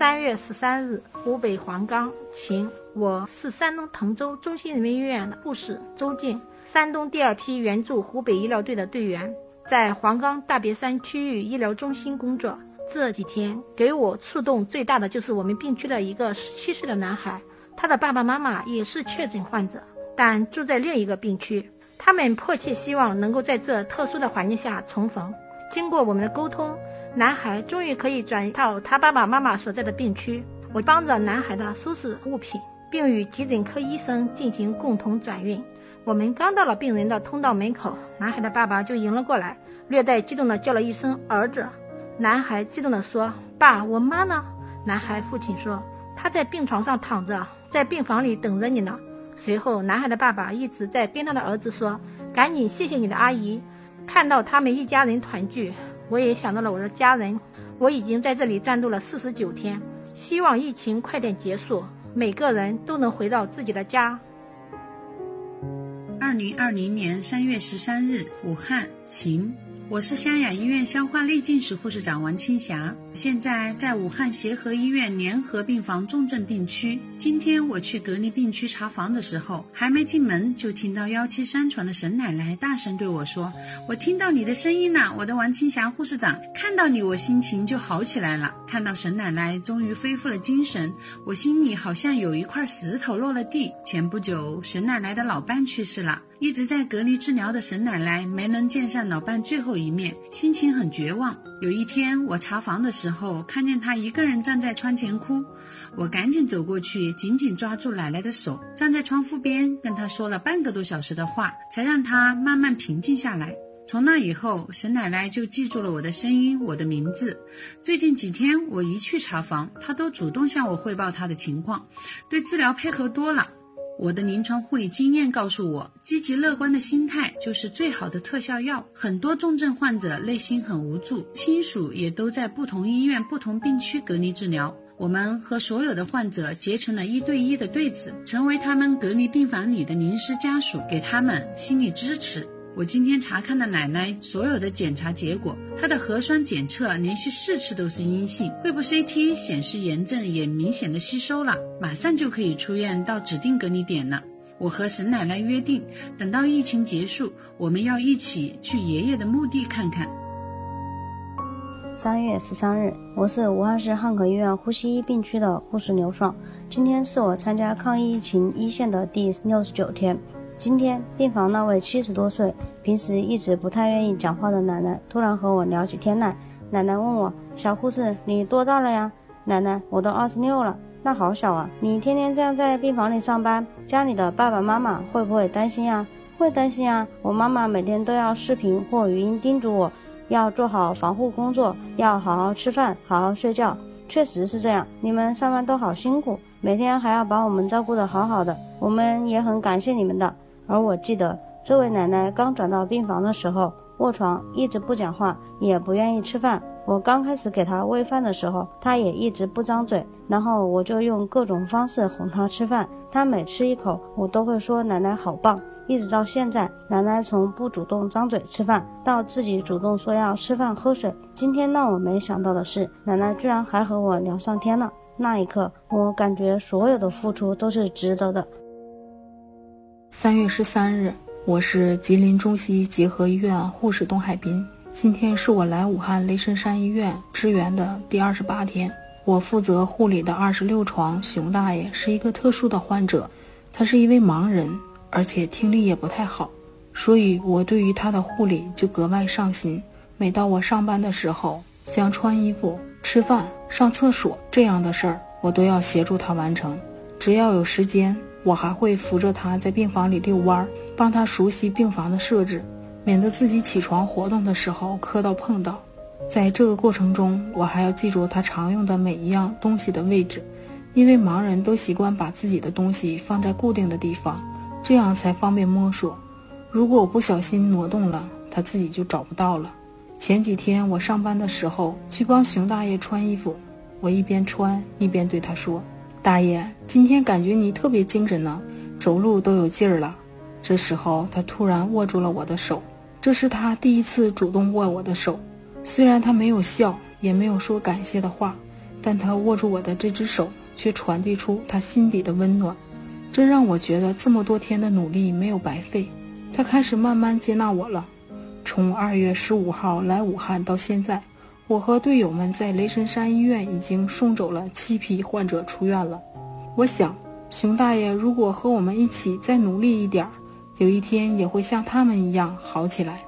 三月十三日，湖北黄冈，晴。我是山东滕州中心人民医院的护士周静，山东第二批援助湖北医疗队的队员，在黄冈大别山区域医疗中心工作。这几天给我触动最大的就是我们病区的一个十七岁的男孩，他的爸爸妈妈也是确诊患者，但住在另一个病区。他们迫切希望能够在这特殊的环境下重逢。经过我们的沟通。男孩终于可以转移到他爸爸妈妈所在的病区。我帮着男孩的收拾物品，并与急诊科医生进行共同转运。我们刚到了病人的通道门口，男孩的爸爸就迎了过来，略带激动地叫了一声“儿子”。男孩激动地说：“爸，我妈呢？”男孩父亲说：“他在病床上躺着，在病房里等着你呢。”随后，男孩的爸爸一直在跟他的儿子说：“赶紧谢谢你的阿姨，看到他们一家人团聚。”我也想到了我的家人，我已经在这里战斗了四十九天，希望疫情快点结束，每个人都能回到自己的家。二零二零年三月十三日，武汉，晴。我是湘雅医院消化内镜室护士长王青霞，现在在武汉协和医院联合病房重症病区。今天我去隔离病区查房的时候，还没进门就听到幺七三床的沈奶奶大声对我说：“我听到你的声音了，我的王青霞护士长，看到你我心情就好起来了。看到沈奶奶终于恢复了精神，我心里好像有一块石头落了地。前不久，沈奶奶的老伴去世了。”一直在隔离治疗的沈奶奶没能见上老伴最后一面，心情很绝望。有一天我查房的时，时候看见她一个人站在窗前哭，我赶紧走过去，紧紧抓住奶奶的手，站在窗户边跟她说了半个多小时的话，才让她慢慢平静下来。从那以后，沈奶奶就记住了我的声音，我的名字。最近几天我一去查房，她都主动向我汇报她的情况，对治疗配合多了。我的临床护理经验告诉我，积极乐观的心态就是最好的特效药。很多重症患者内心很无助，亲属也都在不同医院、不同病区隔离治疗。我们和所有的患者结成了一对一的对子，成为他们隔离病房里的临时家属，给他们心理支持。我今天查看了奶奶所有的检查结果，她的核酸检测连续四次都是阴性，肺部 CT 显示炎症也明显的吸收了，马上就可以出院到指定隔离点了。我和沈奶奶约定，等到疫情结束，我们要一起去爷爷的墓地看看。三月十三日，我是武汉市汉口医院呼吸医病区的护士刘爽，今天是我参加抗疫疫情一线的第六十九天。今天病房那位七十多岁、平时一直不太愿意讲话的奶奶，突然和我聊起天来。奶奶问我：“小护士，你多大了呀？”奶奶：“我都二十六了，那好小啊！你天天这样在病房里上班，家里的爸爸妈妈会不会担心呀？”“会担心啊！我妈妈每天都要视频或语音叮嘱我，要做好防护工作，要好好吃饭，好好睡觉。确实是这样，你们上班都好辛苦，每天还要把我们照顾得好好的，我们也很感谢你们的。”而我记得，这位奶奶刚转到病房的时候，卧床一直不讲话，也不愿意吃饭。我刚开始给她喂饭的时候，她也一直不张嘴，然后我就用各种方式哄她吃饭。她每吃一口，我都会说奶奶好棒。一直到现在，奶奶从不主动张嘴吃饭，到自己主动说要吃饭喝水。今天让我没想到的是，奶奶居然还和我聊上天了。那一刻，我感觉所有的付出都是值得的。三月十三日，我是吉林中西医结合医院护士东海滨。今天是我来武汉雷神山医院支援的第二十八天。我负责护理的二十六床熊大爷是一个特殊的患者，他是一位盲人，而且听力也不太好，所以我对于他的护理就格外上心。每到我上班的时候，像穿衣服、吃饭、上厕所这样的事儿，我都要协助他完成。只要有时间。我还会扶着他在病房里遛弯儿，帮他熟悉病房的设置，免得自己起床活动的时候磕到碰到。在这个过程中，我还要记住他常用的每一样东西的位置，因为盲人都习惯把自己的东西放在固定的地方，这样才方便摸索。如果我不小心挪动了，他自己就找不到了。前几天我上班的时候去帮熊大爷穿衣服，我一边穿一边对他说。大爷，今天感觉你特别精神呢，走路都有劲儿了。这时候，他突然握住了我的手，这是他第一次主动握我的手。虽然他没有笑，也没有说感谢的话，但他握住我的这只手，却传递出他心底的温暖，这让我觉得这么多天的努力没有白费。他开始慢慢接纳我了。从二月十五号来武汉到现在，我和队友们在雷神山医院已经送走了七批患者出院了。我想，熊大爷如果和我们一起再努力一点，有一天也会像他们一样好起来。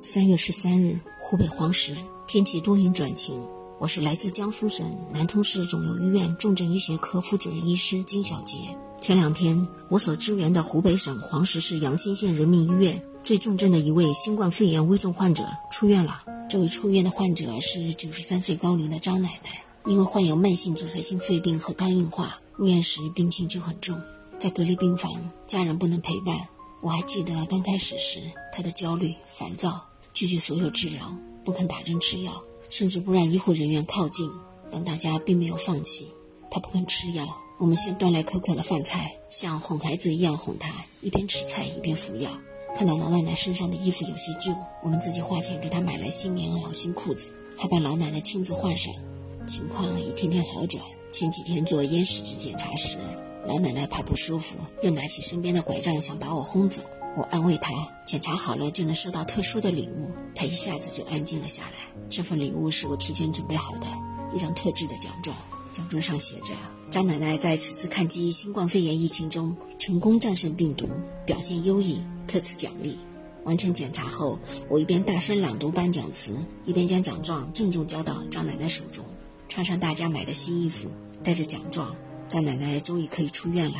三月十三日，湖北黄石，天气多云转晴。我是来自江苏省南通市肿瘤医院重症医学科副主任医师金小杰。前两天，我所支援的湖北省黄石市阳新县人民医院最重症的一位新冠肺炎危重患者出院了。这位出院的患者是九十三岁高龄的张奶奶，因为患有慢性阻塞性肺病和肝硬化，入院时病情就很重，在隔离病房，家人不能陪伴。我还记得刚开始时，她的焦虑、烦躁，拒绝所有治疗，不肯打针吃药。甚至不让医护人员靠近，但大家并没有放弃。他不肯吃药，我们先端来可口的饭菜，像哄孩子一样哄他，一边吃菜一边服药。看到老奶奶身上的衣服有些旧，我们自己花钱给她买来新棉袄、新裤子，还把老奶奶亲自换上。情况一天天好转。前几天做咽拭子检查时，老奶奶怕不舒服，又拿起身边的拐杖想把我轰走。我安慰她，检查好了就能收到特殊的礼物，她一下子就安静了下来。这份礼物是我提前准备好的，一张特制的奖状，奖状上写着：“张奶奶在此次抗击新冠肺炎疫情中成功战胜病毒，表现优异，特此奖励。”完成检查后，我一边大声朗读颁奖词，一边将奖状郑重交到张奶奶手中。穿上大家买的新衣服，带着奖状，张奶奶终于可以出院了。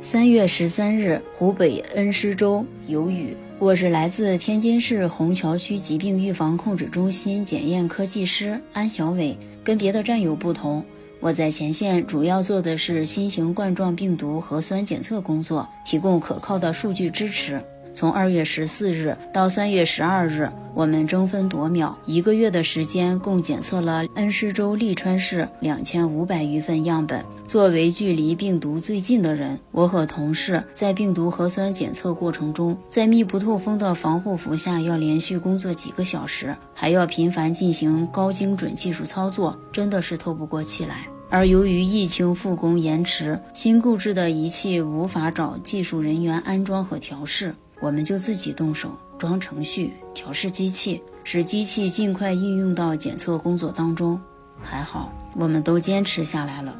三月十三日，湖北恩施州有雨。我是来自天津市虹桥区疾病预防控制中心检验科技师安小伟。跟别的战友不同，我在前线主要做的是新型冠状病毒核酸检测工作，提供可靠的数据支持。从二月十四日到三月十二日，我们争分夺秒，一个月的时间共检测了恩施州利川市两千五百余份样本。作为距离病毒最近的人，我和同事在病毒核酸检测过程中，在密不透风的防护服下要连续工作几个小时，还要频繁进行高精准技术操作，真的是透不过气来。而由于疫情复工延迟，新购置的仪器无法找技术人员安装和调试。我们就自己动手装程序、调试机器，使机器尽快应用到检测工作当中。还好，我们都坚持下来了。